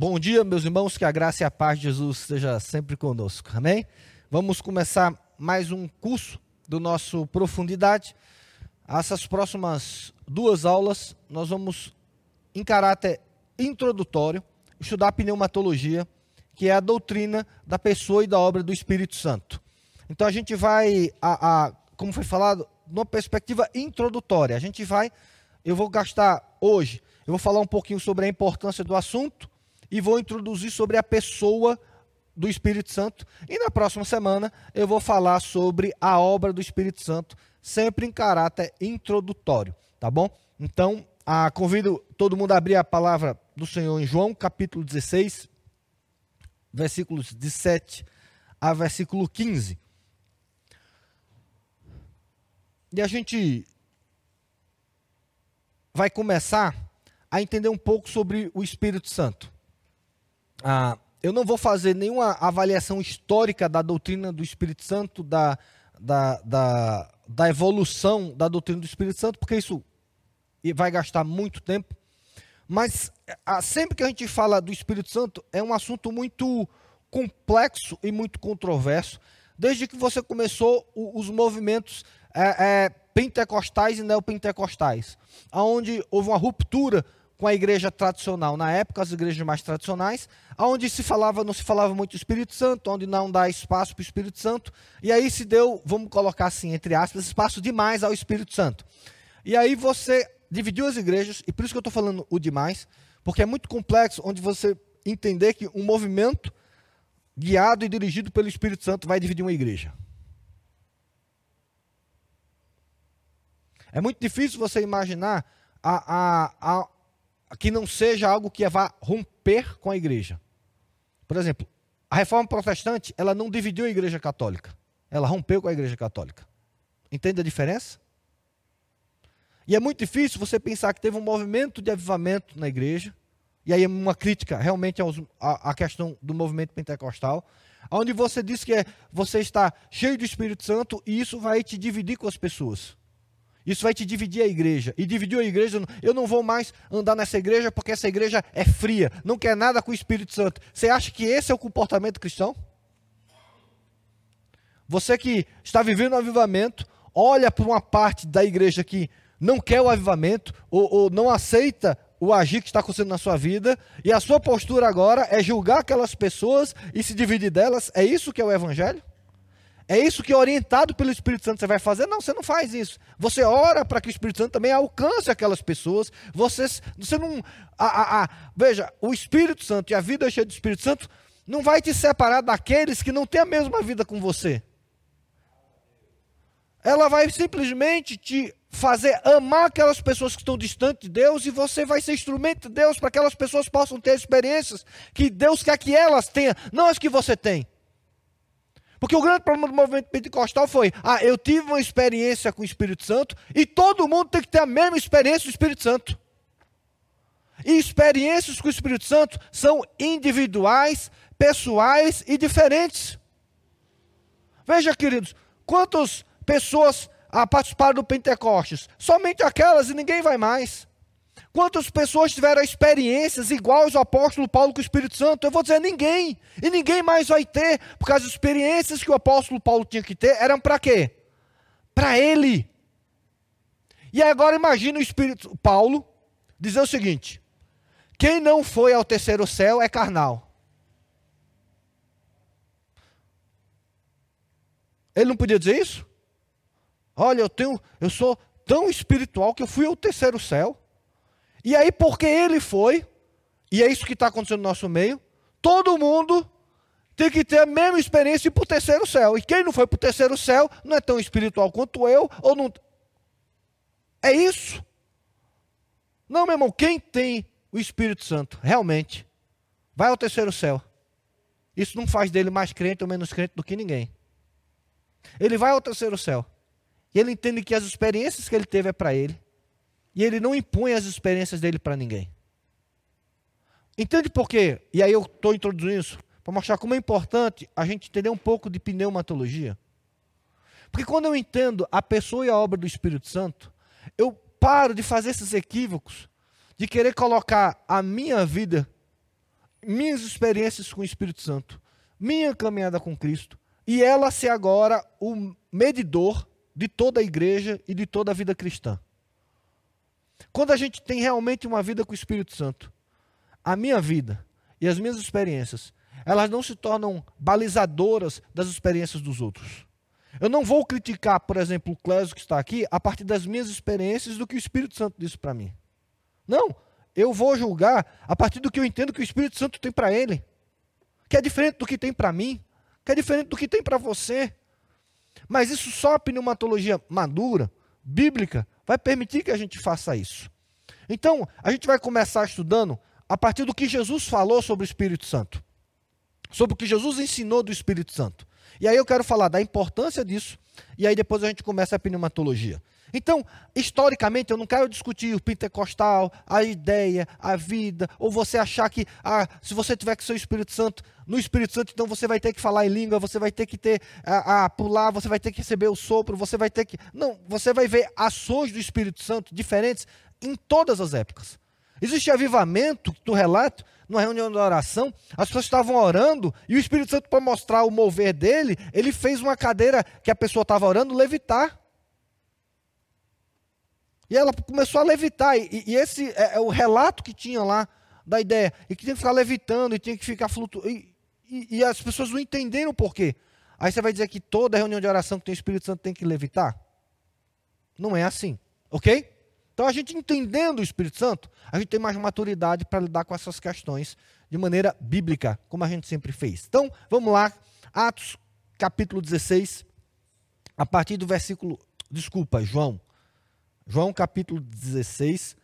Bom dia, meus irmãos, que a graça e a paz de Jesus esteja sempre conosco. Amém? Vamos começar mais um curso do nosso Profundidade. Essas próximas duas aulas nós vamos, em caráter introdutório, estudar pneumatologia, que é a doutrina da pessoa e da obra do Espírito Santo. Então a gente vai, a, a, como foi falado, numa perspectiva introdutória. A gente vai, eu vou gastar hoje, eu vou falar um pouquinho sobre a importância do assunto e vou introduzir sobre a pessoa do Espírito Santo. E na próxima semana eu vou falar sobre a obra do Espírito Santo, sempre em caráter introdutório, tá bom? Então, ah, convido todo mundo a abrir a palavra do Senhor em João, capítulo 16, versículos de 7 a versículo 15. E a gente vai começar a entender um pouco sobre o Espírito Santo. Ah, eu não vou fazer nenhuma avaliação histórica da doutrina do Espírito Santo, da, da, da, da evolução da doutrina do Espírito Santo, porque isso vai gastar muito tempo. Mas ah, sempre que a gente fala do Espírito Santo, é um assunto muito complexo e muito controverso. Desde que você começou os movimentos é, é, pentecostais e neopentecostais, onde houve uma ruptura com a igreja tradicional na época, as igrejas mais tradicionais, onde se falava, não se falava muito do Espírito Santo, onde não dá espaço para o Espírito Santo, e aí se deu, vamos colocar assim, entre aspas, espaço demais ao Espírito Santo. E aí você dividiu as igrejas, e por isso que eu estou falando o demais, porque é muito complexo, onde você entender que um movimento guiado e dirigido pelo Espírito Santo vai dividir uma igreja. É muito difícil você imaginar a, a, a, que não seja algo que vá romper com a igreja. Por exemplo, a reforma protestante, ela não dividiu a igreja católica. Ela rompeu com a igreja católica. Entende a diferença? E é muito difícil você pensar que teve um movimento de avivamento na igreja, e aí é uma crítica realmente à questão do movimento pentecostal, onde você diz que é, você está cheio do Espírito Santo e isso vai te dividir com as pessoas. Isso vai te dividir a igreja. E dividiu a igreja, eu não vou mais andar nessa igreja porque essa igreja é fria, não quer nada com o Espírito Santo. Você acha que esse é o comportamento cristão? Você que está vivendo o avivamento, olha para uma parte da igreja que não quer o avivamento ou, ou não aceita o agir que está acontecendo na sua vida, e a sua postura agora é julgar aquelas pessoas e se dividir delas. É isso que é o evangelho? É isso que, orientado pelo Espírito Santo, você vai fazer? Não, você não faz isso. Você ora para que o Espírito Santo também alcance aquelas pessoas. Você, você não. A, a, a, veja, o Espírito Santo e a vida cheia do Espírito Santo não vai te separar daqueles que não têm a mesma vida com você. Ela vai simplesmente te fazer amar aquelas pessoas que estão distantes de Deus e você vai ser instrumento de Deus para que aquelas pessoas possam ter experiências que Deus quer que elas tenham, não as que você tem. Porque o grande problema do movimento pentecostal foi: ah, eu tive uma experiência com o Espírito Santo e todo mundo tem que ter a mesma experiência com o Espírito Santo. E experiências com o Espírito Santo são individuais, pessoais e diferentes. Veja, queridos, quantas pessoas ah, participaram do Pentecostes? Somente aquelas e ninguém vai mais. Quantas pessoas tiveram experiências iguais ao apóstolo Paulo com o Espírito Santo? Eu vou dizer ninguém. E ninguém mais vai ter, porque as experiências que o apóstolo Paulo tinha que ter eram para quê? Para ele. E agora imagine o Espírito Paulo dizer o seguinte: quem não foi ao terceiro céu é carnal. Ele não podia dizer isso? Olha, eu tenho, eu sou tão espiritual que eu fui ao terceiro céu. E aí, porque ele foi, e é isso que está acontecendo no nosso meio, todo mundo tem que ter a mesma experiência para o terceiro céu. E quem não foi para o terceiro céu não é tão espiritual quanto eu, ou não. É isso. Não, meu irmão, quem tem o Espírito Santo, realmente, vai ao terceiro céu. Isso não faz dele mais crente ou menos crente do que ninguém. Ele vai ao terceiro céu. E ele entende que as experiências que ele teve é para ele. E ele não impõe as experiências dele para ninguém. Entende por quê? E aí eu estou introduzindo isso para mostrar como é importante a gente entender um pouco de pneumatologia. Porque quando eu entendo a pessoa e a obra do Espírito Santo, eu paro de fazer esses equívocos, de querer colocar a minha vida minhas experiências com o Espírito Santo, minha caminhada com Cristo, e ela ser agora o medidor de toda a igreja e de toda a vida cristã. Quando a gente tem realmente uma vida com o Espírito Santo, a minha vida e as minhas experiências, elas não se tornam balizadoras das experiências dos outros. Eu não vou criticar, por exemplo, o Clésio que está aqui a partir das minhas experiências do que o Espírito Santo disse para mim. Não, eu vou julgar a partir do que eu entendo que o Espírito Santo tem para ele, que é diferente do que tem para mim, que é diferente do que tem para você. Mas isso só a pneumatologia madura, bíblica, vai permitir que a gente faça isso. Então, a gente vai começar estudando a partir do que Jesus falou sobre o Espírito Santo, sobre o que Jesus ensinou do Espírito Santo. E aí eu quero falar da importância disso, e aí depois a gente começa a pneumatologia. Então, historicamente, eu não quero discutir o pentecostal, a ideia, a vida, ou você achar que, ah, se você tiver que ser o Espírito Santo, no Espírito Santo, então você vai ter que falar em língua, você vai ter que ter, a, a pular, você vai ter que receber o sopro, você vai ter que. Não, você vai ver ações do Espírito Santo diferentes em todas as épocas. Existe avivamento do relato, numa reunião de oração, as pessoas estavam orando e o Espírito Santo, para mostrar o mover dele, ele fez uma cadeira que a pessoa estava orando levitar. E ela começou a levitar. E, e esse é, é, o relato que tinha lá da ideia. E que tinha que ficar levitando, e tinha que ficar flutuando. E, e, e, as pessoas não entenderam o porquê. Aí você vai dizer que toda reunião de oração que tem o Espírito Santo tem que levitar? Não é assim. Ok? Então a gente entendendo o Espírito Santo, a gente tem mais maturidade para lidar com essas questões de maneira bíblica, como a gente sempre fez. Então, vamos lá. Atos capítulo 16, a partir do versículo. Desculpa, João. João capítulo 16,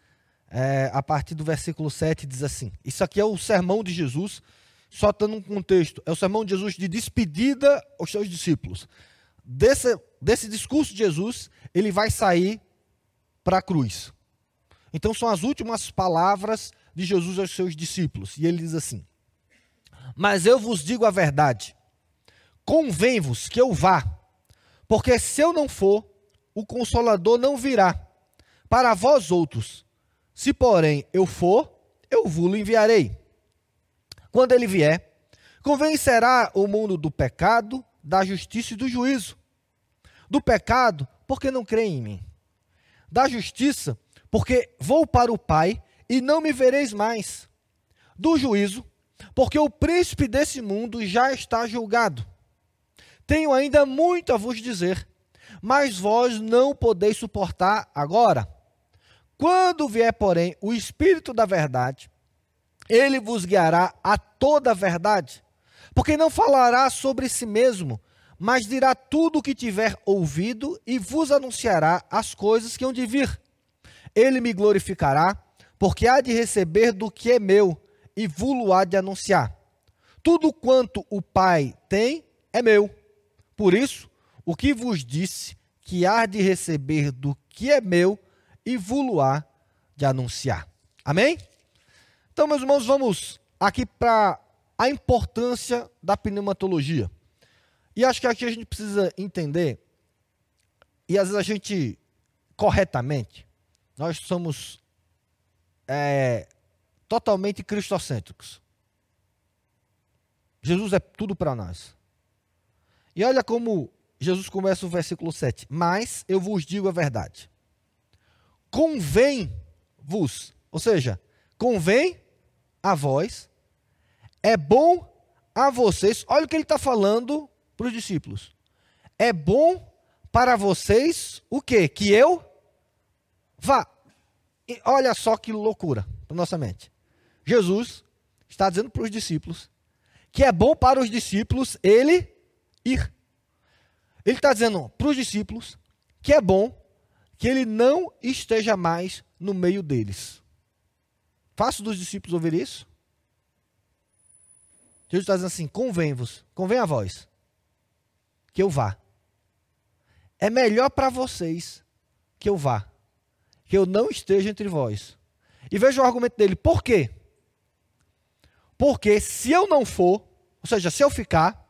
é, a partir do versículo 7, diz assim: Isso aqui é o sermão de Jesus, só dando um contexto. É o sermão de Jesus de despedida aos seus discípulos. Desse, desse discurso de Jesus, ele vai sair para a cruz. Então são as últimas palavras de Jesus aos seus discípulos. E ele diz assim: Mas eu vos digo a verdade, convém-vos que eu vá, porque se eu não for, o consolador não virá para vós outros. Se, porém, eu for, eu vos enviarei. Quando ele vier, convencerá o mundo do pecado, da justiça e do juízo. Do pecado, porque não crê em mim. Da justiça, porque vou para o Pai e não me vereis mais. Do juízo, porque o príncipe desse mundo já está julgado. Tenho ainda muito a vos dizer, mas vós não podeis suportar agora. Quando vier, porém, o Espírito da Verdade, ele vos guiará a toda a verdade, porque não falará sobre si mesmo, mas dirá tudo o que tiver ouvido e vos anunciará as coisas que hão de vir. Ele me glorificará, porque há de receber do que é meu e vos há de anunciar. Tudo quanto o Pai tem é meu. Por isso, o que vos disse que há de receber do que é meu e vuluar de anunciar. Amém? Então, meus irmãos, vamos aqui para a importância da pneumatologia. E acho que aqui a gente precisa entender, e às vezes a gente, corretamente, nós somos é, totalmente cristocêntricos. Jesus é tudo para nós. E olha como Jesus começa o versículo 7. Mas eu vos digo a verdade convém-vos, ou seja, convém a vós, é bom a vocês. Olha o que ele está falando para os discípulos. É bom para vocês o quê? Que eu vá. E olha só que loucura para nossa mente. Jesus está dizendo para os discípulos que é bom para os discípulos ele ir. Ele está dizendo para os discípulos que é bom que ele não esteja mais no meio deles. Fácil dos discípulos ouvir isso? Jesus está dizendo assim: convém-vos, convém a vós, que eu vá. É melhor para vocês que eu vá, que eu não esteja entre vós. E veja o argumento dele: por quê? Porque se eu não for, ou seja, se eu ficar,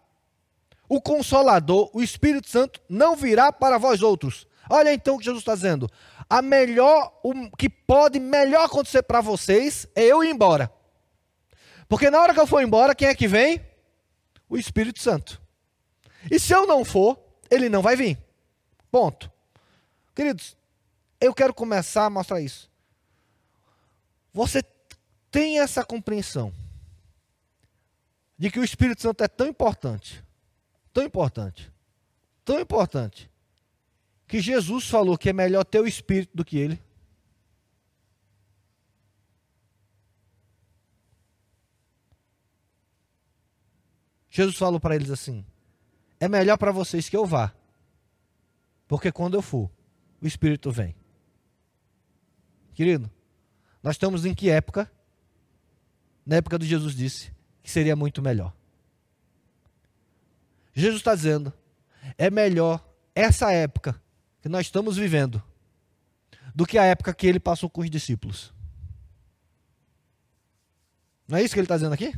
o Consolador, o Espírito Santo, não virá para vós outros, Olha então o que Jesus está dizendo. A melhor, o que pode melhor acontecer para vocês é eu ir embora. Porque na hora que eu for embora, quem é que vem? O Espírito Santo. E se eu não for, ele não vai vir. Ponto. Queridos, eu quero começar a mostrar isso. Você tem essa compreensão de que o Espírito Santo é tão importante, tão importante, tão importante, que Jesus falou que é melhor ter o Espírito do que ele. Jesus falou para eles assim: é melhor para vocês que eu vá, porque quando eu for, o Espírito vem. Querido, nós estamos em que época? Na época de Jesus disse que seria muito melhor. Jesus está dizendo: é melhor essa época que nós estamos vivendo do que a época que ele passou com os discípulos. Não é isso que ele está dizendo aqui?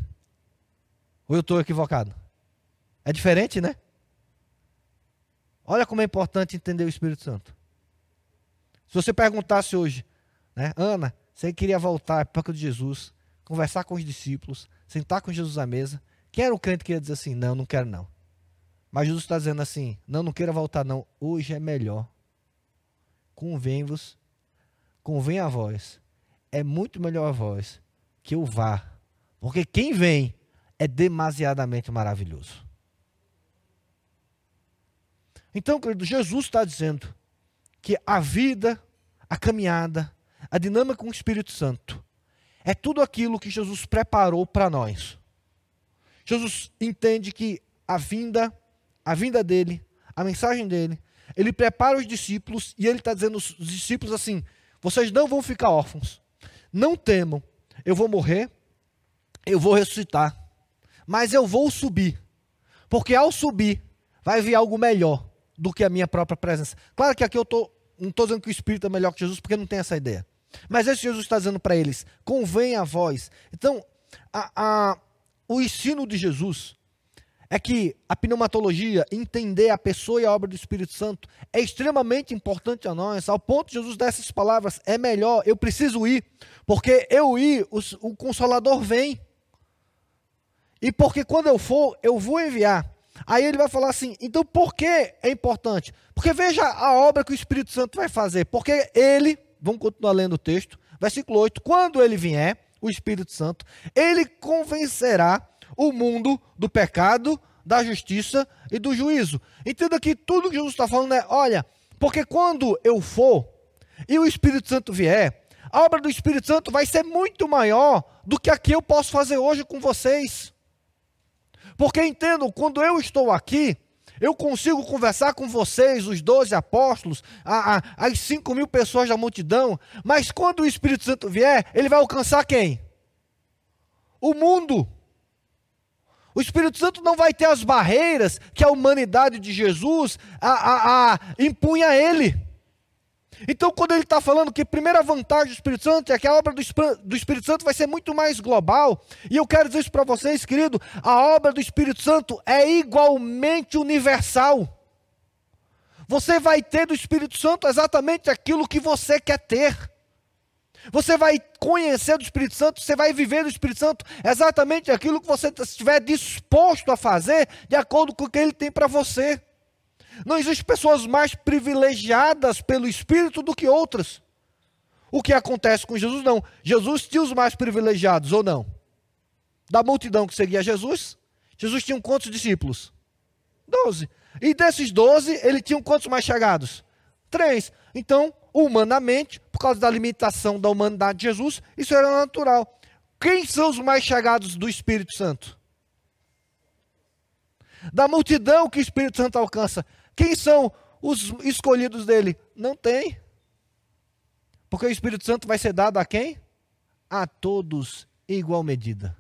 Ou eu estou equivocado? É diferente, né? Olha como é importante entender o Espírito Santo. Se você perguntasse hoje, né, Ana, você queria voltar para época de Jesus, conversar com os discípulos, sentar com Jesus à mesa, quem era o crente que ia dizer assim, não, não quero não. Mas Jesus está dizendo assim, não, não queira voltar não, hoje é melhor. Convém-vos, convém a vós, é muito melhor a vós que eu vá. Porque quem vem é demasiadamente maravilhoso. Então, querido, Jesus está dizendo que a vida, a caminhada, a dinâmica com o Espírito Santo é tudo aquilo que Jesus preparou para nós. Jesus entende que a vinda, a vinda dele, a mensagem dele, ele prepara os discípulos e ele está dizendo aos discípulos assim: vocês não vão ficar órfãos, não temam, eu vou morrer, eu vou ressuscitar, mas eu vou subir, porque ao subir vai vir algo melhor do que a minha própria presença. Claro que aqui eu tô, não estou dizendo que o Espírito é melhor que Jesus, porque não tem essa ideia. Mas esse Jesus está dizendo para eles: convém a vós. Então, a, a, o ensino de Jesus é que a pneumatologia, entender a pessoa e a obra do Espírito Santo, é extremamente importante a nós, ao ponto de Jesus dessas palavras: é melhor, eu preciso ir, porque eu ir, o, o Consolador vem. E porque quando eu for, eu vou enviar. Aí ele vai falar assim: então por que é importante? Porque veja a obra que o Espírito Santo vai fazer. Porque ele Vamos continuar lendo o texto. Versículo 8: Quando ele vier, o Espírito Santo, ele convencerá o mundo do pecado, da justiça e do juízo. Entenda que tudo que Jesus está falando é: olha, porque quando eu for e o Espírito Santo vier, a obra do Espírito Santo vai ser muito maior do que a que eu posso fazer hoje com vocês. Porque entendo, quando eu estou aqui, eu consigo conversar com vocês, os doze apóstolos, a, a, as cinco mil pessoas da multidão, mas quando o Espírito Santo vier, ele vai alcançar quem? O mundo. O Espírito Santo não vai ter as barreiras que a humanidade de Jesus a, a impunha a ele. Então, quando ele está falando que a primeira vantagem do Espírito Santo é que a obra do, do Espírito Santo vai ser muito mais global, e eu quero dizer isso para vocês, querido: a obra do Espírito Santo é igualmente universal. Você vai ter do Espírito Santo exatamente aquilo que você quer ter. Você vai conhecer do Espírito Santo, você vai viver do Espírito Santo exatamente aquilo que você estiver disposto a fazer, de acordo com o que ele tem para você. Não existem pessoas mais privilegiadas pelo Espírito do que outras. O que acontece com Jesus, não. Jesus tinha os mais privilegiados, ou não? Da multidão que seguia Jesus, Jesus tinha quantos discípulos? Doze. E desses doze, ele tinha quantos mais chegados? Três. Então, humanamente, por causa da limitação da humanidade de Jesus, isso era natural. Quem são os mais chegados do Espírito Santo? Da multidão que o Espírito Santo alcança. Quem são os escolhidos dele? Não tem. Porque o Espírito Santo vai ser dado a quem? A todos em igual medida.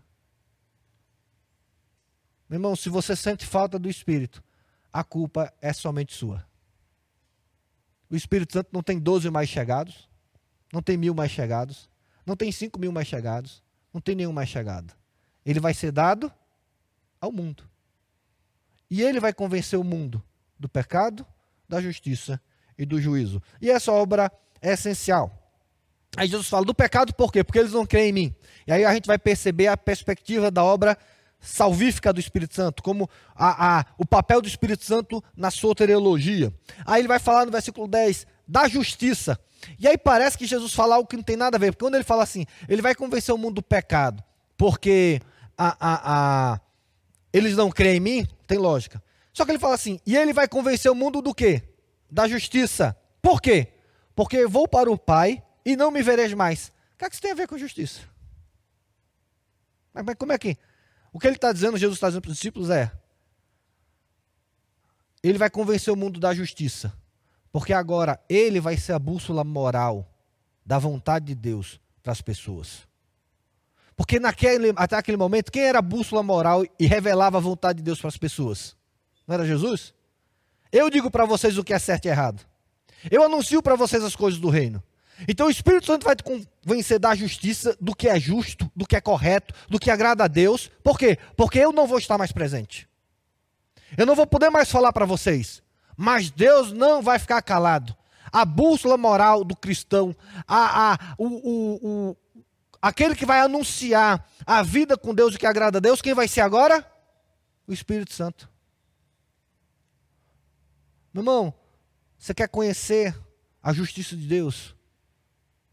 Meu irmão, se você sente falta do Espírito, a culpa é somente sua. O Espírito Santo não tem 12 mais chegados, não tem mil mais chegados, não tem cinco mil mais chegados, não tem nenhum mais chegado. Ele vai ser dado ao mundo. E ele vai convencer o mundo do pecado, da justiça e do juízo. E essa obra é essencial. Aí Jesus fala do pecado por quê? Porque eles não creem em mim. E aí a gente vai perceber a perspectiva da obra salvífica do Espírito Santo, como a, a, o papel do Espírito Santo na soteriologia. Aí ele vai falar no versículo 10 da justiça. E aí parece que Jesus fala algo que não tem nada a ver, porque quando ele fala assim, ele vai convencer o mundo do pecado, porque a, a, a, eles não creem em mim, tem lógica. Só que ele fala assim, e ele vai convencer o mundo do quê? Da justiça. Por quê? Porque vou para o Pai e não me vereis mais. O que, é que isso tem a ver com justiça? Mas, mas como é que? O que ele está dizendo, Jesus está dizendo para os discípulos é: ele vai convencer o mundo da justiça, porque agora ele vai ser a bússola moral da vontade de Deus para as pessoas. Porque naquele, até aquele momento, quem era a bússola moral e revelava a vontade de Deus para as pessoas? Não era Jesus? Eu digo para vocês o que é certo e errado. Eu anuncio para vocês as coisas do reino. Então o Espírito Santo vai te convencer da justiça, do que é justo, do que é correto, do que agrada a Deus. Por quê? Porque eu não vou estar mais presente. Eu não vou poder mais falar para vocês. Mas Deus não vai ficar calado. A bússola moral do cristão, a, a, o, o, o, aquele que vai anunciar a vida com Deus e que agrada a Deus, quem vai ser agora? O Espírito Santo. Meu irmão, você quer conhecer a justiça de Deus?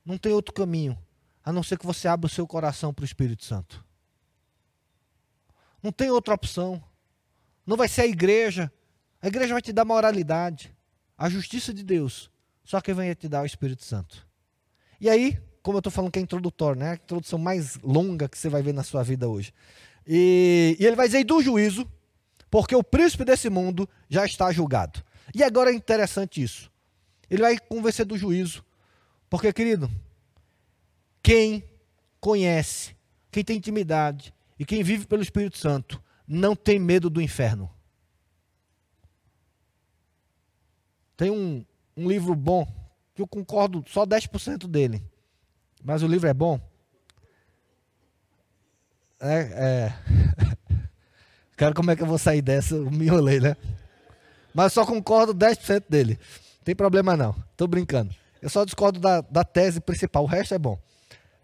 Não tem outro caminho, a não ser que você abra o seu coração para o Espírito Santo. Não tem outra opção. Não vai ser a igreja. A igreja vai te dar moralidade, a justiça de Deus. Só que vai te dar o Espírito Santo. E aí, como eu estou falando que é introdutório, né? A introdução mais longa que você vai ver na sua vida hoje. E, e ele vai dizer do juízo, porque o príncipe desse mundo já está julgado. E agora é interessante isso. Ele vai convencer do juízo, porque, querido, quem conhece, quem tem intimidade e quem vive pelo Espírito Santo não tem medo do inferno. Tem um, um livro bom, que eu concordo só 10% dele, mas o livro é bom. É, é. Cara, como é que eu vou sair dessa? Eu me enrolei, né? Mas só concordo 10% dele. Não tem problema não. Tô brincando. Eu só discordo da, da tese principal, o resto é bom.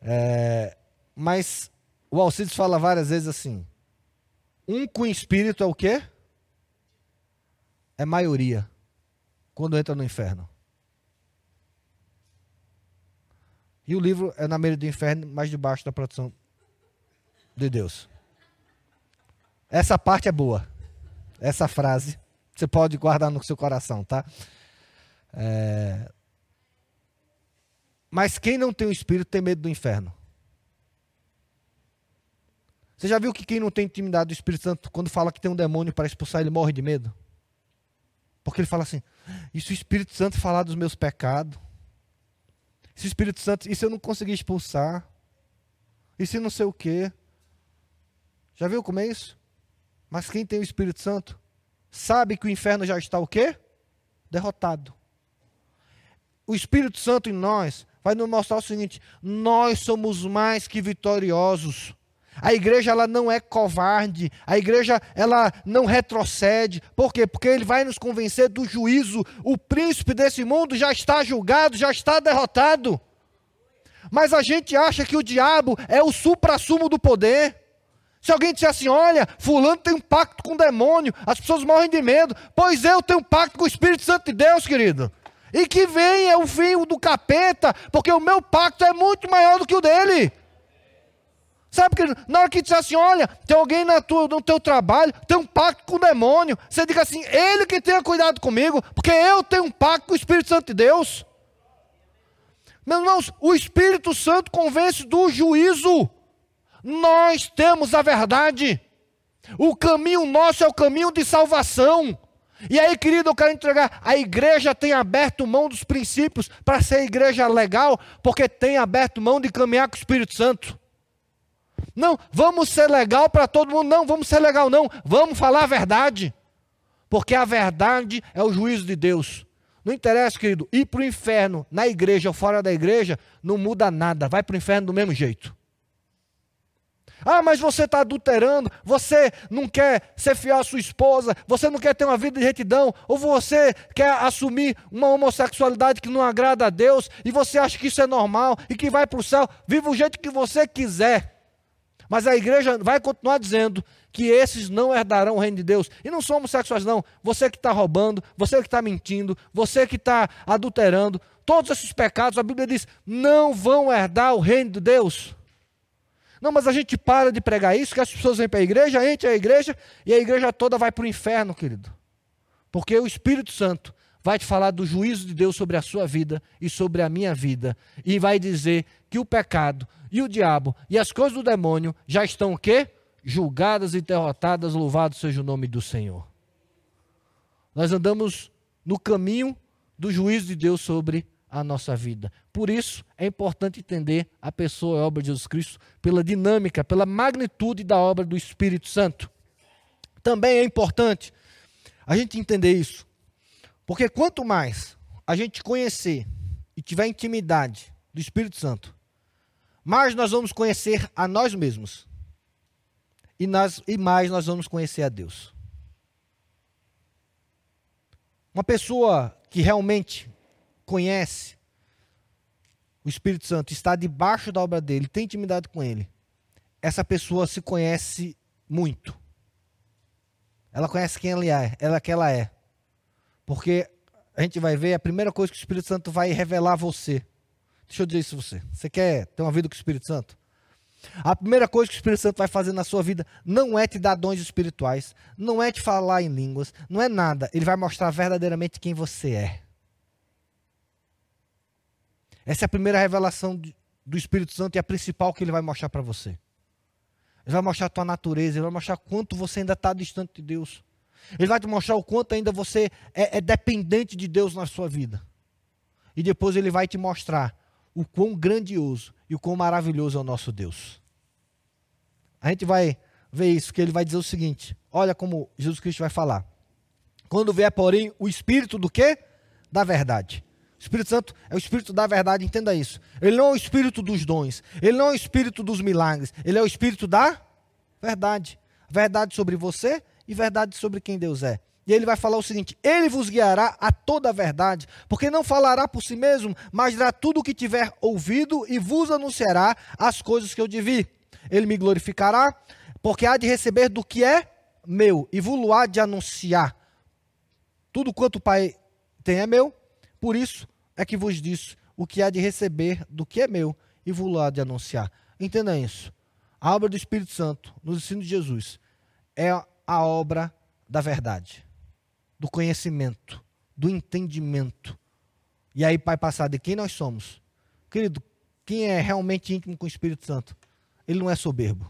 É, mas o Alcides fala várias vezes assim: um com espírito é o quê? É maioria quando entra no inferno. E o livro é na meia do inferno, mas debaixo da proteção de Deus. Essa parte é boa. Essa frase você pode guardar no seu coração, tá? É, mas quem não tem o Espírito tem medo do inferno. Você já viu que quem não tem intimidade do Espírito Santo, quando fala que tem um demônio para expulsar, ele morre de medo? Porque ele fala assim: e se o Espírito Santo falar dos meus pecados? Se o Espírito Santo, e se eu não conseguir expulsar? E se não sei o quê? Já viu como é isso? Mas quem tem o Espírito Santo sabe que o inferno já está o quê? Derrotado. O Espírito Santo em nós vai nos mostrar o seguinte: nós somos mais que vitoriosos. A igreja ela não é covarde, a igreja ela não retrocede. Por quê? Porque ele vai nos convencer do juízo. O príncipe desse mundo já está julgado, já está derrotado. Mas a gente acha que o diabo é o supra-sumo do poder. Se alguém disser assim, olha, fulano tem um pacto com o demônio, as pessoas morrem de medo. Pois eu tenho um pacto com o Espírito Santo de Deus, querido. E que venha o fim do capeta, porque o meu pacto é muito maior do que o dele. Sabe que na hora que diz assim, olha, tem alguém na tua, no teu trabalho, tem um pacto com o demônio, você diga assim, ele que tenha cuidado comigo, porque eu tenho um pacto com o Espírito Santo de Deus. Meus irmãos, o Espírito Santo convence do juízo. Nós temos a verdade. O caminho nosso é o caminho de salvação. E aí, querido, eu quero entregar. A igreja tem aberto mão dos princípios para ser igreja legal, porque tem aberto mão de caminhar com o Espírito Santo. Não, vamos ser legal para todo mundo. Não, vamos ser legal, não. Vamos falar a verdade. Porque a verdade é o juízo de Deus. Não interessa, querido, ir para o inferno na igreja ou fora da igreja, não muda nada. Vai para o inferno do mesmo jeito. Ah, mas você está adulterando, você não quer ser fiel à sua esposa, você não quer ter uma vida de retidão, ou você quer assumir uma homossexualidade que não agrada a Deus, e você acha que isso é normal e que vai para o céu, viva o jeito que você quiser. Mas a igreja vai continuar dizendo que esses não herdarão o reino de Deus. E não são homossexuais, não. Você que está roubando, você que está mentindo, você que está adulterando, todos esses pecados, a Bíblia diz, não vão herdar o reino de Deus. Não, mas a gente para de pregar isso, que as pessoas vêm para a igreja, é a igreja, e a igreja toda vai para o inferno, querido. Porque o Espírito Santo vai te falar do juízo de Deus sobre a sua vida e sobre a minha vida, e vai dizer que o pecado e o diabo e as coisas do demônio já estão o quê? Julgadas e derrotadas, louvado seja o nome do Senhor. Nós andamos no caminho do juízo de Deus sobre a nossa vida. Por isso, é importante entender a pessoa e a obra de Jesus Cristo pela dinâmica, pela magnitude da obra do Espírito Santo. Também é importante a gente entender isso, porque quanto mais a gente conhecer e tiver intimidade do Espírito Santo, mais nós vamos conhecer a nós mesmos e, nós, e mais nós vamos conhecer a Deus. Uma pessoa que realmente conhece o Espírito Santo, está debaixo da obra dele, tem intimidade com ele, essa pessoa se conhece muito. Ela conhece quem ela é, ela que ela é. Porque a gente vai ver a primeira coisa que o Espírito Santo vai revelar a você. Deixa eu dizer isso a você. Você quer ter uma vida com o Espírito Santo? A primeira coisa que o Espírito Santo vai fazer na sua vida não é te dar dons espirituais, não é te falar em línguas, não é nada. Ele vai mostrar verdadeiramente quem você é. Essa é a primeira revelação do Espírito Santo e a principal que ele vai mostrar para você. Ele vai mostrar a tua natureza, ele vai mostrar quanto você ainda está distante de Deus. Ele vai te mostrar o quanto ainda você é, é dependente de Deus na sua vida. E depois ele vai te mostrar o quão grandioso e o quão maravilhoso é o nosso Deus. A gente vai ver isso, que ele vai dizer o seguinte: olha como Jesus Cristo vai falar. Quando vier, porém, o Espírito do quê? Da verdade. O Espírito Santo é o Espírito da verdade, entenda isso. Ele não é o Espírito dos dons, ele não é o Espírito dos milagres, ele é o Espírito da verdade. Verdade sobre você e verdade sobre quem Deus é. E ele vai falar o seguinte: Ele vos guiará a toda a verdade, porque não falará por si mesmo, mas dirá tudo o que tiver ouvido e vos anunciará as coisas que eu devi. Ele me glorificará, porque há de receber do que é meu e vos há de anunciar. Tudo quanto o Pai tem é meu, por isso é que vos disse o que há de receber do que é meu e vos há de anunciar. Entenda isso. A obra do Espírito Santo, nos ensinos de Jesus, é a obra da verdade, do conhecimento, do entendimento. E aí vai passar de quem nós somos. Querido, quem é realmente íntimo com o Espírito Santo? Ele não é soberbo.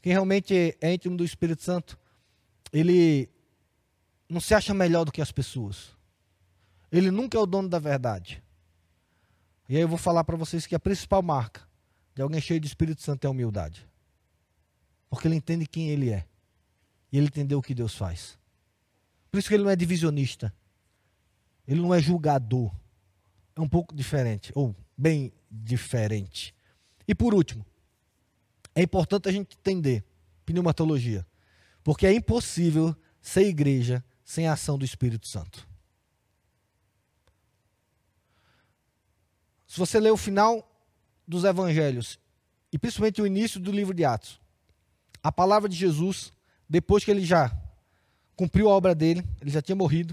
Quem realmente é íntimo do Espírito Santo, ele não se acha melhor do que as pessoas. Ele nunca é o dono da verdade. E aí eu vou falar para vocês que a principal marca de alguém cheio de Espírito Santo é a humildade. Porque ele entende quem ele é. E ele entendeu o que Deus faz. Por isso que ele não é divisionista. Ele não é julgador. É um pouco diferente, ou bem diferente. E por último, é importante a gente entender pneumatologia. Porque é impossível ser igreja sem a ação do Espírito Santo. Se você ler o final dos evangelhos, e principalmente o início do livro de Atos, a palavra de Jesus, depois que ele já cumpriu a obra dele, ele já tinha morrido,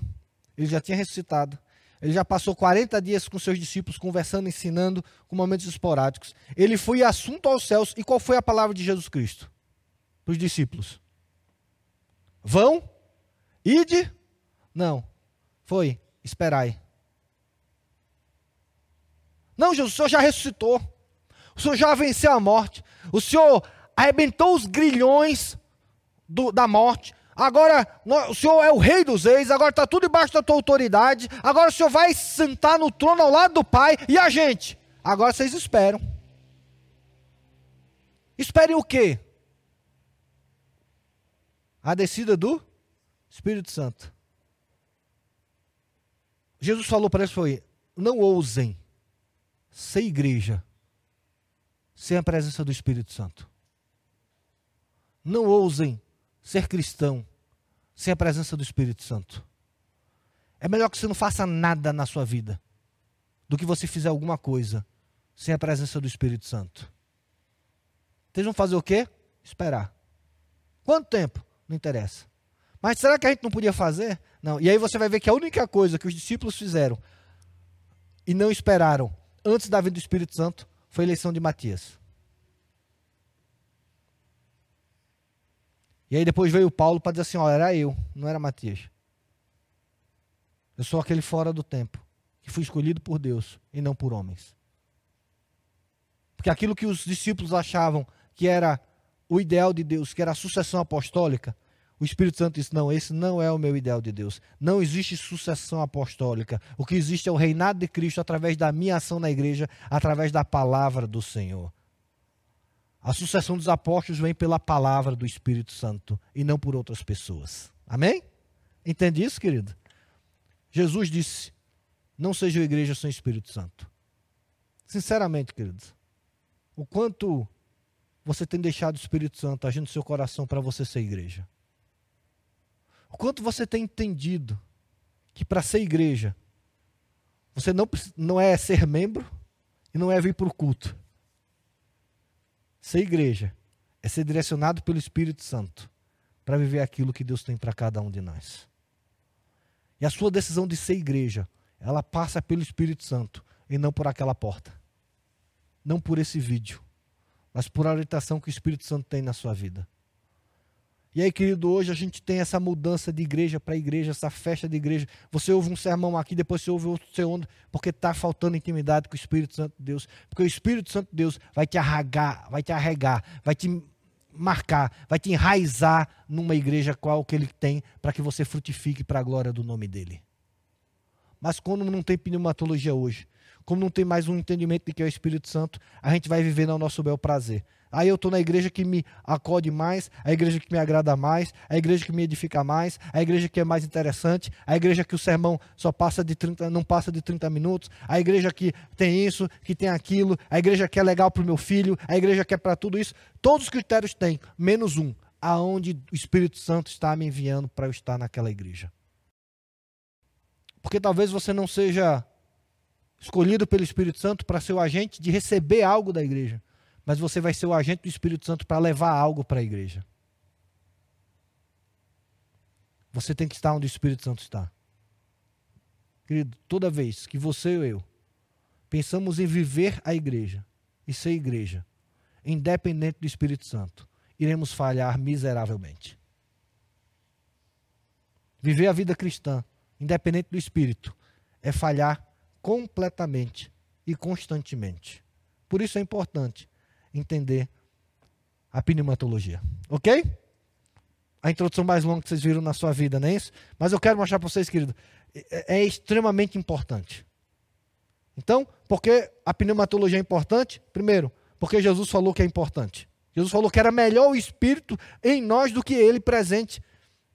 ele já tinha ressuscitado, ele já passou 40 dias com seus discípulos, conversando, ensinando, com momentos esporádicos. Ele foi assunto aos céus, e qual foi a palavra de Jesus Cristo? Para os discípulos: Vão, ide, não, foi, esperai. Não, Jesus, o Senhor já ressuscitou. O Senhor já venceu a morte. O Senhor arrebentou os grilhões do, da morte. Agora o Senhor é o rei dos reis, agora está tudo debaixo da tua autoridade. Agora o Senhor vai sentar no trono ao lado do Pai. E a gente? Agora vocês esperam. Esperem o quê? A descida do Espírito Santo. Jesus falou para eles foi: não ousem ser igreja sem a presença do Espírito Santo. Não ousem ser cristão sem a presença do Espírito Santo. É melhor que você não faça nada na sua vida do que você fizer alguma coisa sem a presença do Espírito Santo. Vocês vão fazer o quê? Esperar. Quanto tempo? Não interessa. Mas será que a gente não podia fazer? Não. E aí você vai ver que a única coisa que os discípulos fizeram e não esperaram antes da vinda do Espírito Santo foi a eleição de Matias. E aí depois veio Paulo para dizer assim: olha, era eu, não era Matias. Eu sou aquele fora do tempo, que fui escolhido por Deus e não por homens. Porque aquilo que os discípulos achavam que era o ideal de Deus, que era a sucessão apostólica, o Espírito Santo disse: não, esse não é o meu ideal de Deus. Não existe sucessão apostólica. O que existe é o reinado de Cristo através da minha ação na igreja, através da palavra do Senhor. A sucessão dos apóstolos vem pela palavra do Espírito Santo e não por outras pessoas. Amém? Entende isso, querido? Jesus disse: Não seja igreja sem Espírito Santo. Sinceramente, queridos, o quanto você tem deixado o Espírito Santo agindo no seu coração para você ser igreja? O quanto você tem entendido que para ser igreja, você não, não é ser membro e não é vir para o culto. Ser igreja é ser direcionado pelo Espírito Santo para viver aquilo que Deus tem para cada um de nós. E a sua decisão de ser igreja, ela passa pelo Espírito Santo e não por aquela porta. Não por esse vídeo, mas por a orientação que o Espírito Santo tem na sua vida. E aí, querido, hoje a gente tem essa mudança de igreja para igreja, essa festa de igreja. Você ouve um sermão aqui, depois você ouve outro segundo, porque está faltando intimidade com o Espírito Santo de Deus. Porque o Espírito Santo de Deus vai te arragar, vai te arregar, vai te marcar, vai te enraizar numa igreja qual que ele tem para que você frutifique para a glória do nome dele. Mas quando não tem pneumatologia hoje, como não tem mais um entendimento de que é o Espírito Santo, a gente vai viver no nosso bel prazer. Aí eu estou na igreja que me acode mais, a igreja que me agrada mais, a igreja que me edifica mais, a igreja que é mais interessante, a igreja que o sermão só passa de 30, não passa de 30 minutos, a igreja que tem isso, que tem aquilo, a igreja que é legal para o meu filho, a igreja que é para tudo isso. Todos os critérios têm, menos um, aonde o Espírito Santo está me enviando para eu estar naquela igreja. Porque talvez você não seja escolhido pelo Espírito Santo para ser o agente de receber algo da igreja mas você vai ser o agente do Espírito Santo para levar algo para a igreja. Você tem que estar onde o Espírito Santo está. Querido, toda vez que você ou eu pensamos em viver a igreja e ser igreja, independente do Espírito Santo, iremos falhar miseravelmente. Viver a vida cristã, independente do Espírito, é falhar completamente e constantemente. Por isso é importante entender a pneumatologia. Ok? A introdução mais longa que vocês viram na sua vida, não é isso? Mas eu quero mostrar para vocês, querido, é, é extremamente importante. Então, por que a pneumatologia é importante? Primeiro, porque Jesus falou que é importante. Jesus falou que era melhor o Espírito em nós do que ele presente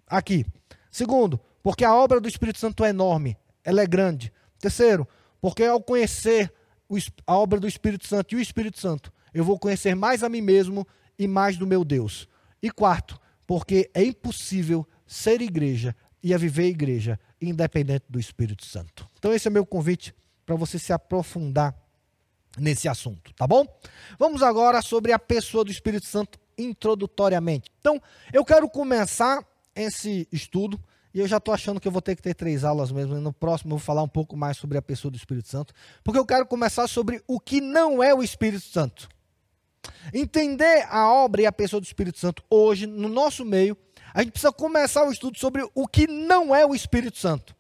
aqui. Segundo, porque a obra do Espírito Santo é enorme, ela é grande. Terceiro, porque ao conhecer a obra do Espírito Santo e o Espírito Santo, eu vou conhecer mais a mim mesmo e mais do meu Deus. E quarto, porque é impossível ser igreja e a viver igreja independente do Espírito Santo. Então esse é meu convite para você se aprofundar nesse assunto, tá bom? Vamos agora sobre a pessoa do Espírito Santo introdutoriamente. Então, eu quero começar esse estudo e eu já estou achando que eu vou ter que ter três aulas mesmo. No próximo eu vou falar um pouco mais sobre a pessoa do Espírito Santo, porque eu quero começar sobre o que não é o Espírito Santo. Entender a obra e a pessoa do Espírito Santo hoje, no nosso meio, a gente precisa começar o estudo sobre o que não é o Espírito Santo.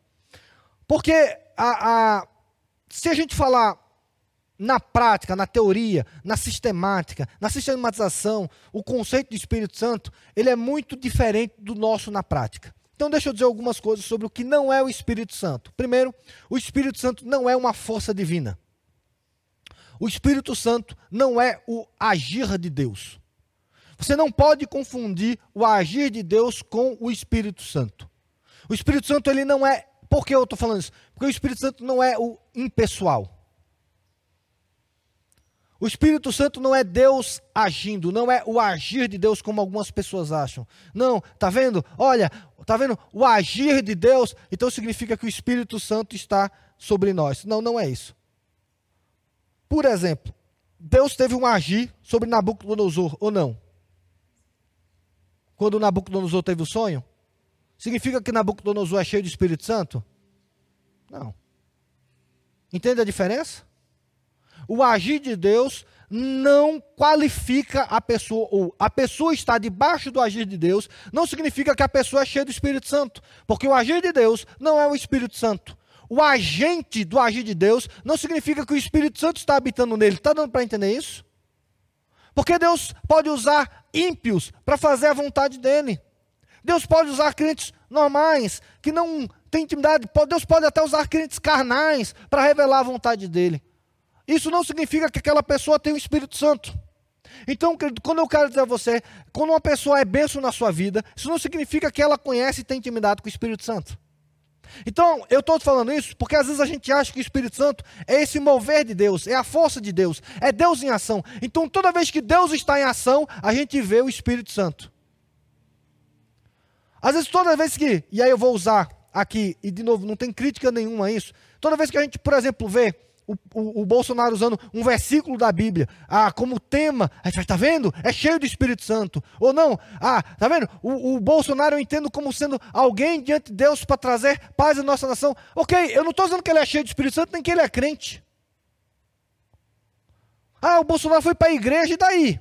Porque a, a, se a gente falar na prática, na teoria, na sistemática, na sistematização, o conceito de Espírito Santo, ele é muito diferente do nosso na prática. Então deixa eu dizer algumas coisas sobre o que não é o Espírito Santo. Primeiro, o Espírito Santo não é uma força divina. O Espírito Santo não é o agir de Deus. Você não pode confundir o agir de Deus com o Espírito Santo. O Espírito Santo ele não é. Por que eu estou falando isso? Porque o Espírito Santo não é o impessoal. O Espírito Santo não é Deus agindo, não é o agir de Deus como algumas pessoas acham. Não, tá vendo? Olha, tá vendo? O agir de Deus, então significa que o Espírito Santo está sobre nós. Não, não é isso. Por exemplo, Deus teve um agir sobre Nabucodonosor ou não? Quando Nabucodonosor teve o sonho? Significa que Nabucodonosor é cheio do Espírito Santo? Não. Entende a diferença? O agir de Deus não qualifica a pessoa, ou a pessoa está debaixo do agir de Deus, não significa que a pessoa é cheia do Espírito Santo, porque o agir de Deus não é o Espírito Santo. O agente do agir de Deus não significa que o Espírito Santo está habitando nele. Está dando para entender isso? Porque Deus pode usar ímpios para fazer a vontade dele. Deus pode usar crentes normais, que não têm intimidade. Deus pode até usar crentes carnais para revelar a vontade dele. Isso não significa que aquela pessoa tem o Espírito Santo. Então, quando eu quero dizer a você, quando uma pessoa é benção na sua vida, isso não significa que ela conhece e tem intimidade com o Espírito Santo. Então, eu estou falando isso porque às vezes a gente acha que o Espírito Santo é esse mover de Deus, é a força de Deus, é Deus em ação. Então, toda vez que Deus está em ação, a gente vê o Espírito Santo. Às vezes, toda vez que, e aí eu vou usar aqui, e de novo, não tem crítica nenhuma a isso, toda vez que a gente, por exemplo, vê o, o, o, Bolsonaro usando um versículo da Bíblia ah, como tema. Aí fala, tá vendo? É cheio do Espírito Santo. Ou não, ah, tá vendo? O, o Bolsonaro eu entendo como sendo alguém diante de Deus para trazer paz à nossa nação. Ok, eu não estou dizendo que ele é cheio do Espírito Santo, nem que ele é crente. Ah, o Bolsonaro foi para a igreja, e daí?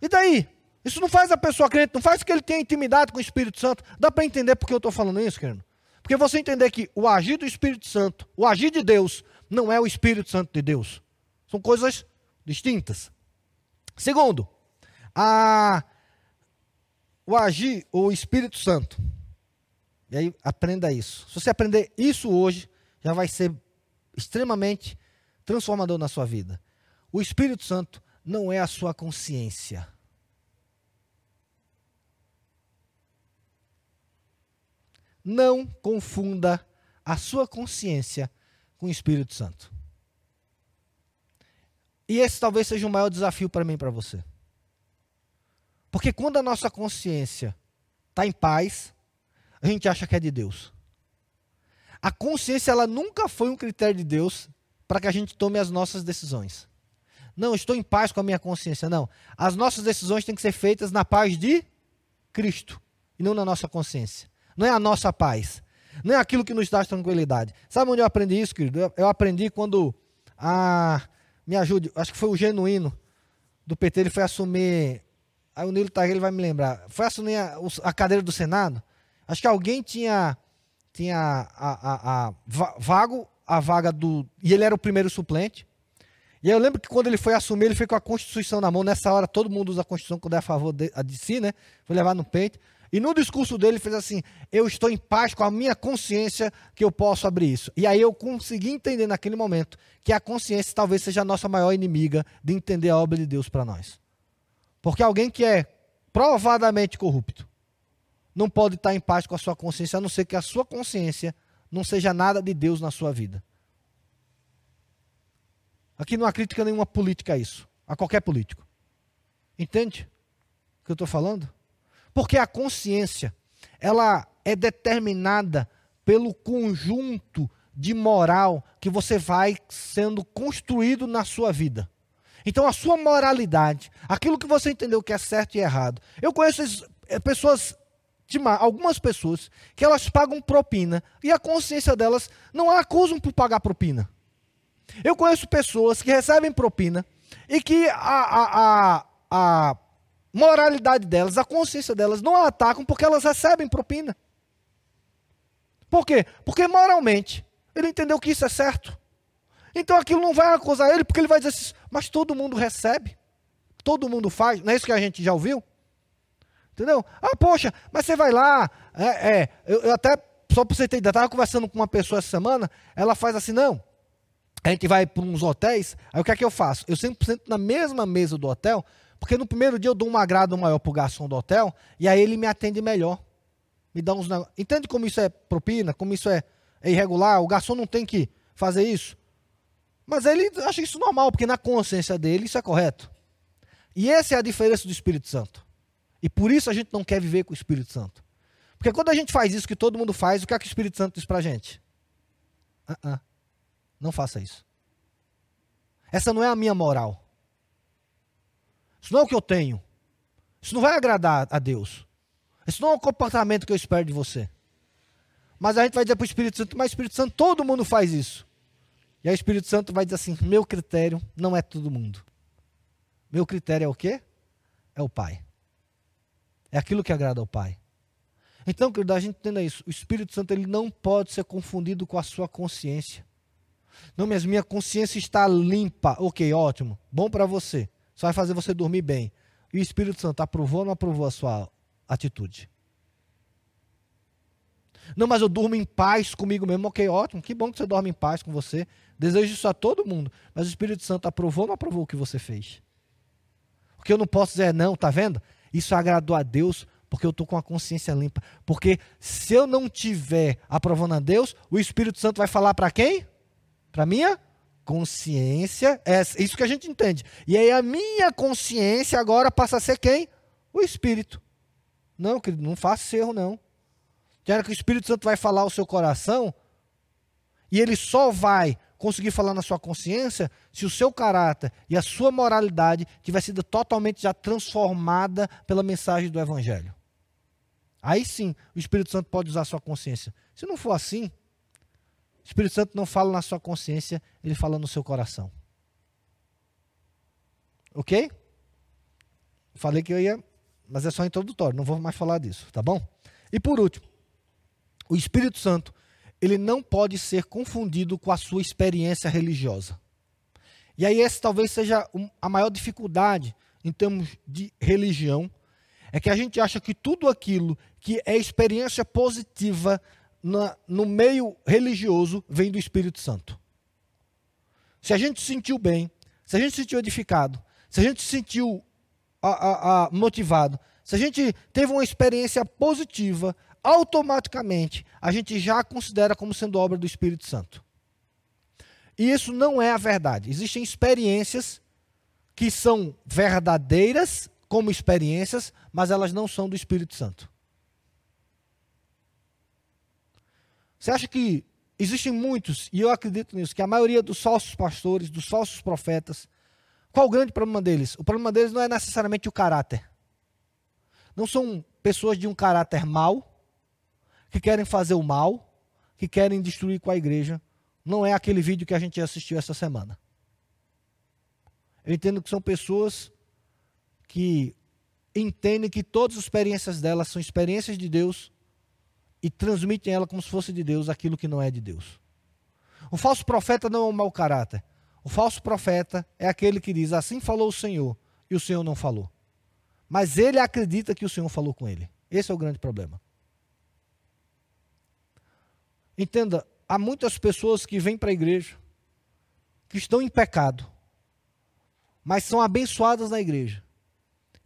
E daí? Isso não faz a pessoa crente, não faz que ele tenha intimidade com o Espírito Santo. Dá para entender por que eu estou falando isso, querido? Porque você entender que o agir do Espírito Santo, o agir de Deus, não é o Espírito Santo de Deus. São coisas distintas. Segundo, a, o agir, o Espírito Santo. E aí aprenda isso. Se você aprender isso hoje, já vai ser extremamente transformador na sua vida. O Espírito Santo não é a sua consciência. Não confunda a sua consciência com o Espírito Santo. E esse talvez seja o maior desafio para mim e para você. Porque quando a nossa consciência está em paz, a gente acha que é de Deus. A consciência ela nunca foi um critério de Deus para que a gente tome as nossas decisões. Não, estou em paz com a minha consciência. Não. As nossas decisões têm que ser feitas na paz de Cristo e não na nossa consciência não é a nossa paz, não é aquilo que nos dá tranquilidade. Sabe onde eu aprendi isso, querido? Eu aprendi quando a. Me ajude, acho que foi o genuíno do PT, ele foi assumir. Aí o Nilo ele vai me lembrar. Foi assumir a, a cadeira do Senado. Acho que alguém tinha, tinha a, a, a, vago a vaga do. E ele era o primeiro suplente. E eu lembro que quando ele foi assumir, ele foi com a Constituição na mão. Nessa hora, todo mundo usa a Constituição quando é a favor de, a de si, né? Foi levar no peito. E no discurso dele fez assim: Eu estou em paz com a minha consciência que eu posso abrir isso. E aí eu consegui entender naquele momento que a consciência talvez seja a nossa maior inimiga de entender a obra de Deus para nós. Porque alguém que é provadamente corrupto não pode estar em paz com a sua consciência, a não ser que a sua consciência não seja nada de Deus na sua vida. Aqui não há crítica nenhuma política a isso, a qualquer político. Entende o que eu estou falando? Porque a consciência, ela é determinada pelo conjunto de moral que você vai sendo construído na sua vida. Então a sua moralidade, aquilo que você entendeu que é certo e errado. Eu conheço eh, pessoas algumas pessoas que elas pagam propina e a consciência delas não a acusam por pagar propina. Eu conheço pessoas que recebem propina e que a, a, a, a moralidade delas, a consciência delas não a atacam porque elas recebem propina. Por quê? Porque moralmente ele entendeu que isso é certo. Então aquilo não vai acusar ele porque ele vai dizer assim, mas todo mundo recebe. Todo mundo faz. Não é isso que a gente já ouviu? Entendeu? Ah, poxa, mas você vai lá. É, é eu, eu, até, só para você ter ideia, estava conversando com uma pessoa essa semana, ela faz assim, não. A gente vai para uns hotéis, aí o que é que eu faço? Eu sempre sento na mesma mesa do hotel, porque no primeiro dia eu dou um agrado maior para o garçom do hotel e aí ele me atende melhor. Me dá uns Entende como isso é propina? Como isso é, é irregular? O garçom não tem que fazer isso? Mas ele acha isso normal, porque na consciência dele isso é correto. E essa é a diferença do Espírito Santo. E por isso a gente não quer viver com o Espírito Santo. Porque quando a gente faz isso que todo mundo faz, o que é que o Espírito Santo diz pra gente? Uh -uh. Não faça isso. Essa não é a minha moral. Isso não é o que eu tenho. Isso não vai agradar a Deus. Isso não é um comportamento que eu espero de você. Mas a gente vai dizer para o Espírito Santo, mas Espírito Santo, todo mundo faz isso. E aí o Espírito Santo vai dizer assim: meu critério não é todo mundo. Meu critério é o quê? É o Pai. É aquilo que agrada ao Pai. Então, querido, a gente entenda isso. O Espírito Santo ele não pode ser confundido com a sua consciência. Não, mas minha consciência está limpa. Ok, ótimo. Bom para você. Só vai fazer você dormir bem. E o Espírito Santo aprovou ou não aprovou a sua atitude? Não, mas eu durmo em paz comigo mesmo. Ok, ótimo. Que bom que você dorme em paz com você. Desejo isso a todo mundo. Mas o Espírito Santo aprovou ou não aprovou o que você fez? O que eu não posso dizer é não, tá vendo? Isso agradou a Deus porque eu estou com a consciência limpa. Porque se eu não tiver aprovando a Deus, o Espírito Santo vai falar para quem? Para minha consciência. É isso que a gente entende. E aí a minha consciência agora passa a ser quem? O Espírito. Não, querido, não faça erro, não. Quero que o Espírito Santo vai falar ao seu coração e ele só vai conseguir falar na sua consciência se o seu caráter e a sua moralidade tiver sido totalmente já transformada pela mensagem do Evangelho. Aí sim, o Espírito Santo pode usar a sua consciência. Se não for assim, o Espírito Santo não fala na sua consciência, ele fala no seu coração. Ok? Falei que eu ia, mas é só introdutório, não vou mais falar disso, tá bom? E por último, o Espírito Santo ele não pode ser confundido com a sua experiência religiosa. E aí essa talvez seja a maior dificuldade em termos de religião, é que a gente acha que tudo aquilo que é experiência positiva na, no meio religioso vem do Espírito Santo. Se a gente se sentiu bem, se a gente se sentiu edificado, se a gente se sentiu a, a, a, motivado, se a gente teve uma experiência positiva, automaticamente a gente já considera como sendo obra do Espírito Santo. E isso não é a verdade. Existem experiências que são verdadeiras como experiências, mas elas não são do Espírito Santo. Você acha que existem muitos, e eu acredito nisso, que a maioria dos falsos pastores, dos falsos profetas, qual o grande problema deles? O problema deles não é necessariamente o caráter. Não são pessoas de um caráter mau, que querem fazer o mal, que querem destruir com a igreja. Não é aquele vídeo que a gente assistiu essa semana. Eu entendo que são pessoas que entendem que todas as experiências delas são experiências de Deus e transmitem ela como se fosse de Deus aquilo que não é de Deus. O falso profeta não é um mau caráter. O falso profeta é aquele que diz: Assim falou o Senhor, e o Senhor não falou. Mas ele acredita que o Senhor falou com ele. Esse é o grande problema. Entenda, há muitas pessoas que vêm para a igreja, que estão em pecado, mas são abençoadas na igreja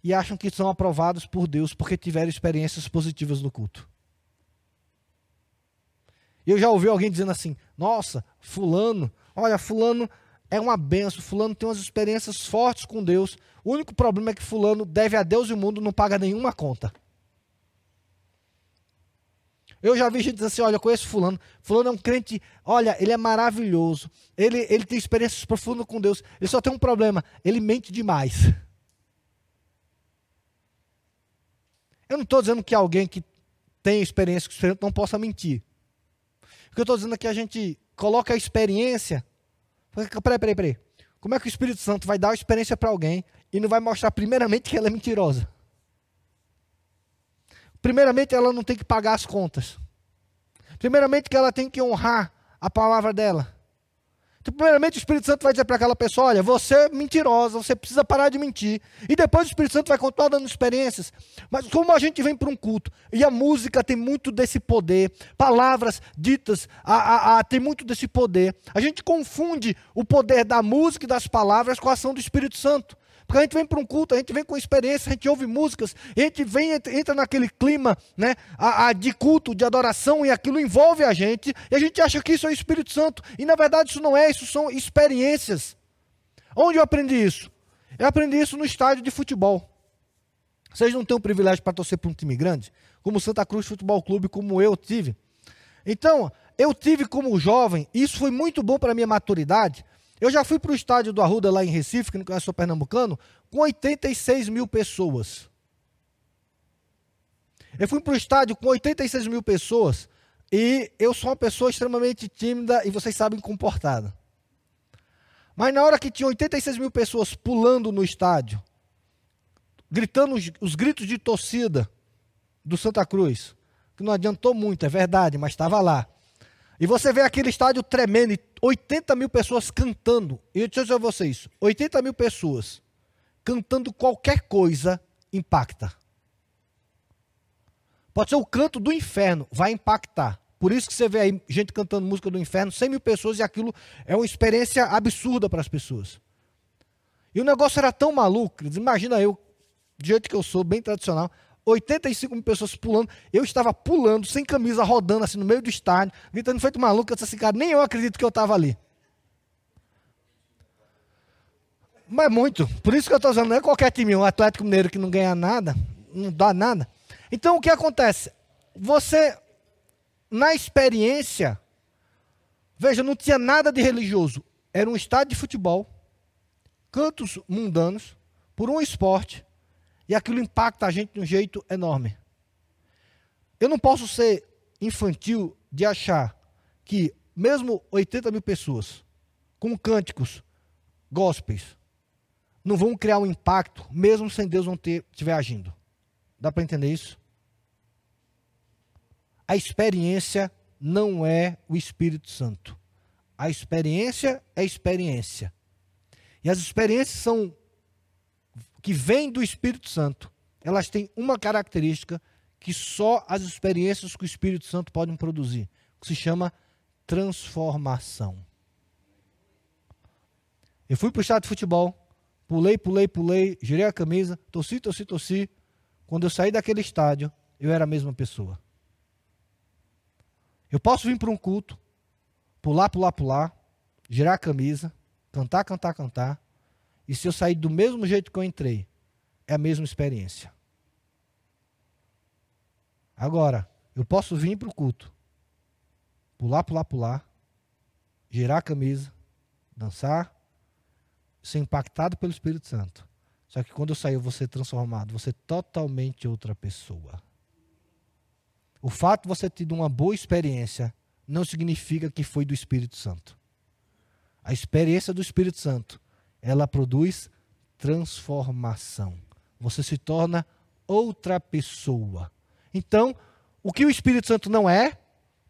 e acham que são aprovados por Deus porque tiveram experiências positivas no culto. Eu já ouvi alguém dizendo assim: Nossa, Fulano, olha, Fulano é uma benção, Fulano tem umas experiências fortes com Deus. O único problema é que Fulano deve a Deus e o mundo não paga nenhuma conta. Eu já vi gente dizer assim: olha, eu conheço Fulano. Fulano é um crente, olha, ele é maravilhoso. Ele, ele tem experiências profundas com Deus. Ele só tem um problema: ele mente demais. Eu não estou dizendo que alguém que tem experiência com o Espírito não possa mentir. O que eu estou dizendo que a gente coloca a experiência. Peraí, peraí, peraí. Como é que o Espírito Santo vai dar a experiência para alguém e não vai mostrar, primeiramente, que ela é mentirosa? Primeiramente, ela não tem que pagar as contas. Primeiramente, que ela tem que honrar a palavra dela. Então, primeiramente, o Espírito Santo vai dizer para aquela pessoa: olha, você é mentirosa, você precisa parar de mentir. E depois o Espírito Santo vai continuar dando experiências. Mas como a gente vem para um culto, e a música tem muito desse poder, palavras ditas a, a, a, tem muito desse poder, a gente confunde o poder da música e das palavras com a ação do Espírito Santo. Porque a gente vem para um culto, a gente vem com experiência, a gente ouve músicas, a gente vem, entra naquele clima né, a, a, de culto, de adoração, e aquilo envolve a gente, e a gente acha que isso é o Espírito Santo. E na verdade isso não é, isso são experiências. Onde eu aprendi isso? Eu aprendi isso no estádio de futebol. Vocês não têm o privilégio para torcer para um time grande, como Santa Cruz Futebol Clube, como eu tive. Então, eu tive como jovem, isso foi muito bom para a minha maturidade. Eu já fui para o estádio do Arruda, lá em Recife, que não conhece o Pernambucano, com 86 mil pessoas. Eu fui para o estádio com 86 mil pessoas e eu sou uma pessoa extremamente tímida e vocês sabem comportada. Mas na hora que tinha 86 mil pessoas pulando no estádio, gritando os, os gritos de torcida do Santa Cruz, que não adiantou muito, é verdade, mas estava lá. E você vê aquele estádio tremendo, 80 mil pessoas cantando. E eu dizer a vocês: 80 mil pessoas cantando qualquer coisa impacta. Pode ser o canto do inferno, vai impactar. Por isso que você vê aí gente cantando música do inferno, 100 mil pessoas, e aquilo é uma experiência absurda para as pessoas. E o negócio era tão maluco, imagina eu, do jeito que eu sou, bem tradicional, 85 mil pessoas pulando. Eu estava pulando, sem camisa, rodando assim no meio do estádio, gritando feito maluco. Eu disse assim, cara, nem eu acredito que eu estava ali. Mas muito. Por isso que eu estou dizendo, não é qualquer time, um Atlético Mineiro que não ganha nada, não dá nada. Então o que acontece? Você, na experiência, veja, não tinha nada de religioso. Era um estádio de futebol, cantos mundanos, por um esporte e aquilo impacta a gente de um jeito enorme. Eu não posso ser infantil de achar que, mesmo 80 mil pessoas, com cânticos, gospels, não vão criar um impacto, mesmo sem Deus não ter, estiver agindo. Dá para entender isso? A experiência não é o Espírito Santo. A experiência é experiência. E as experiências são que vêm do Espírito Santo, elas têm uma característica que só as experiências que o Espírito Santo podem produzir, que se chama transformação. Eu fui para o estádio de futebol, pulei, pulei, pulei, girei a camisa, torci, torci, torci. Quando eu saí daquele estádio, eu era a mesma pessoa. Eu posso vir para um culto, pular, pular, pular, girar a camisa, cantar, cantar, cantar, e se eu sair do mesmo jeito que eu entrei, é a mesma experiência. Agora, eu posso vir para o culto, pular, pular, pular, girar a camisa, dançar, ser impactado pelo Espírito Santo. Só que quando eu sair, eu vou ser transformado, vou ser totalmente outra pessoa. O fato de você ter tido uma boa experiência não significa que foi do Espírito Santo. A experiência do Espírito Santo ela produz transformação. Você se torna outra pessoa. Então, o que o Espírito Santo não é,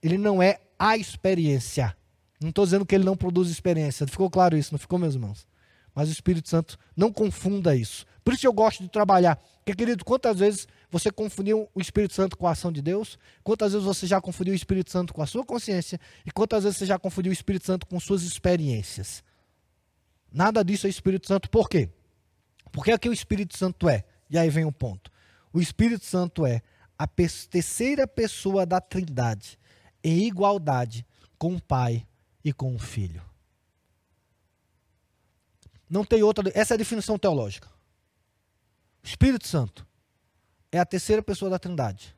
ele não é a experiência. Não estou dizendo que ele não produz experiência. Ficou claro isso, não ficou, meus irmãos? Mas o Espírito Santo não confunda isso. Por isso eu gosto de trabalhar. Porque, querido, quantas vezes você confundiu o Espírito Santo com a ação de Deus? Quantas vezes você já confundiu o Espírito Santo com a sua consciência? E quantas vezes você já confundiu o Espírito Santo com suas experiências? Nada disso é Espírito Santo. Por quê? Porque é que o Espírito Santo é. E aí vem o um ponto. O Espírito Santo é a terceira pessoa da Trindade, em igualdade com o Pai e com o Filho. Não tem outra. Essa é a definição teológica. O Espírito Santo é a terceira pessoa da Trindade,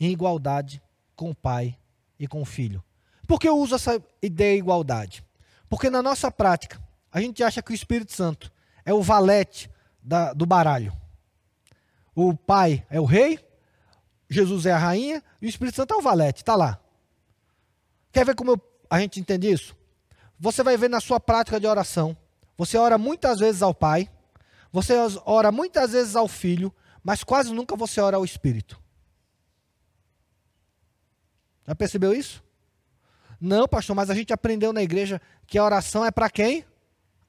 em igualdade com o Pai e com o Filho. Por que eu uso essa ideia de igualdade? Porque na nossa prática, a gente acha que o Espírito Santo é o valete da, do baralho. O pai é o rei, Jesus é a rainha e o Espírito Santo é o valete, está lá. Quer ver como a gente entende isso? Você vai ver na sua prática de oração. Você ora muitas vezes ao Pai, você ora muitas vezes ao Filho, mas quase nunca você ora ao Espírito. Já percebeu isso? Não, pastor, mas a gente aprendeu na igreja que a oração é para quem?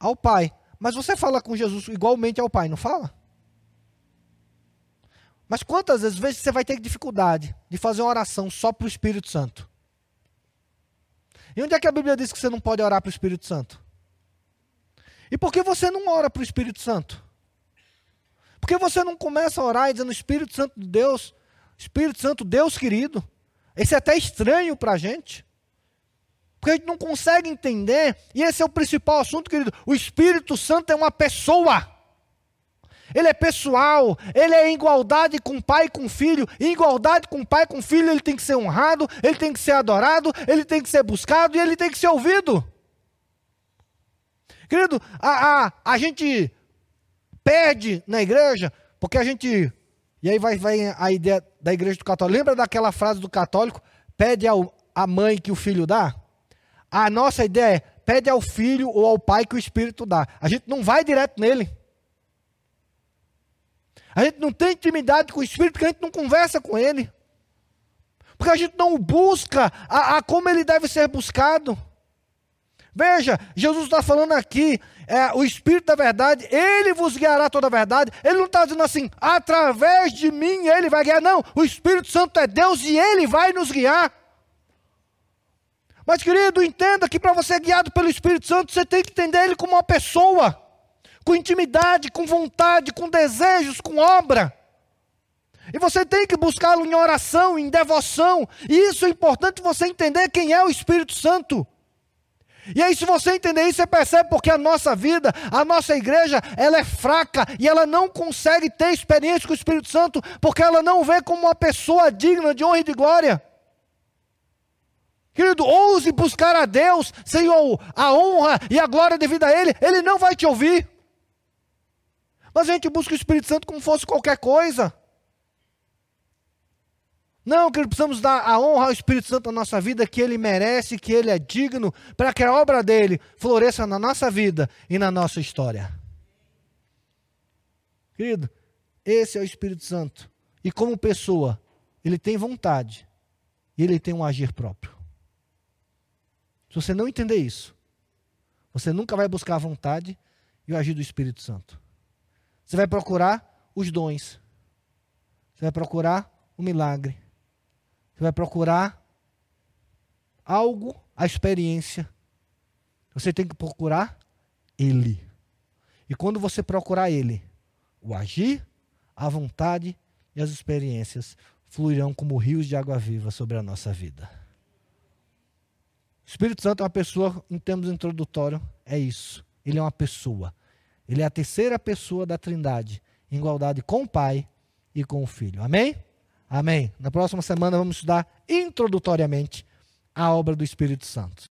Ao Pai. Mas você fala com Jesus igualmente ao Pai, não fala? Mas quantas vezes, você vai ter dificuldade de fazer uma oração só para o Espírito Santo? E onde é que a Bíblia diz que você não pode orar para o Espírito Santo? E por que você não ora para o Espírito Santo? Por que você não começa a orar dizendo Espírito Santo de Deus, Espírito Santo, Deus querido? Esse é até estranho para a gente. Porque a gente não consegue entender, e esse é o principal assunto, querido. O Espírito Santo é uma pessoa. Ele é pessoal, ele é igualdade com pai e com filho. Em igualdade com pai e com filho, ele tem que ser honrado, ele tem que ser adorado, ele tem que ser buscado e ele tem que ser ouvido. Querido, a, a, a gente perde na igreja, porque a gente. E aí vai, vai a ideia da igreja do católico. Lembra daquela frase do católico? Pede ao, a mãe que o filho dá? A nossa ideia é: pede ao filho ou ao pai que o Espírito dá. A gente não vai direto nele. A gente não tem intimidade com o Espírito porque a gente não conversa com ele. Porque a gente não busca a, a como ele deve ser buscado. Veja, Jesus está falando aqui, é, o Espírito da verdade, ele vos guiará toda a verdade. Ele não está dizendo assim, através de mim ele vai guiar. Não, o Espírito Santo é Deus e ele vai nos guiar. Mas, querido, entenda que para você ser guiado pelo Espírito Santo, você tem que entender ele como uma pessoa, com intimidade, com vontade, com desejos, com obra. E você tem que buscá-lo em oração, em devoção. E isso é importante você entender quem é o Espírito Santo. E aí, se você entender isso, você percebe porque a nossa vida, a nossa igreja, ela é fraca e ela não consegue ter experiência com o Espírito Santo, porque ela não vê como uma pessoa digna de honra e de glória. Querido, ouse buscar a Deus, Senhor, a honra e a glória devida a Ele, Ele não vai te ouvir. Mas a gente busca o Espírito Santo como fosse qualquer coisa. Não, que precisamos dar a honra ao Espírito Santo na nossa vida, que ele merece, que ele é digno, para que a obra dele floresça na nossa vida e na nossa história. Querido, esse é o Espírito Santo. E como pessoa, ele tem vontade e ele tem um agir próprio. Se você não entender isso, você nunca vai buscar a vontade e o agir do Espírito Santo. Você vai procurar os dons. Você vai procurar o milagre. Você vai procurar algo, a experiência. Você tem que procurar Ele. E quando você procurar Ele, o agir, a vontade e as experiências fluirão como rios de água viva sobre a nossa vida. O Espírito Santo é uma pessoa, em termos introdutórios, é isso. Ele é uma pessoa. Ele é a terceira pessoa da Trindade, em igualdade com o Pai e com o Filho. Amém? Amém. Na próxima semana vamos estudar introdutoriamente a obra do Espírito Santo.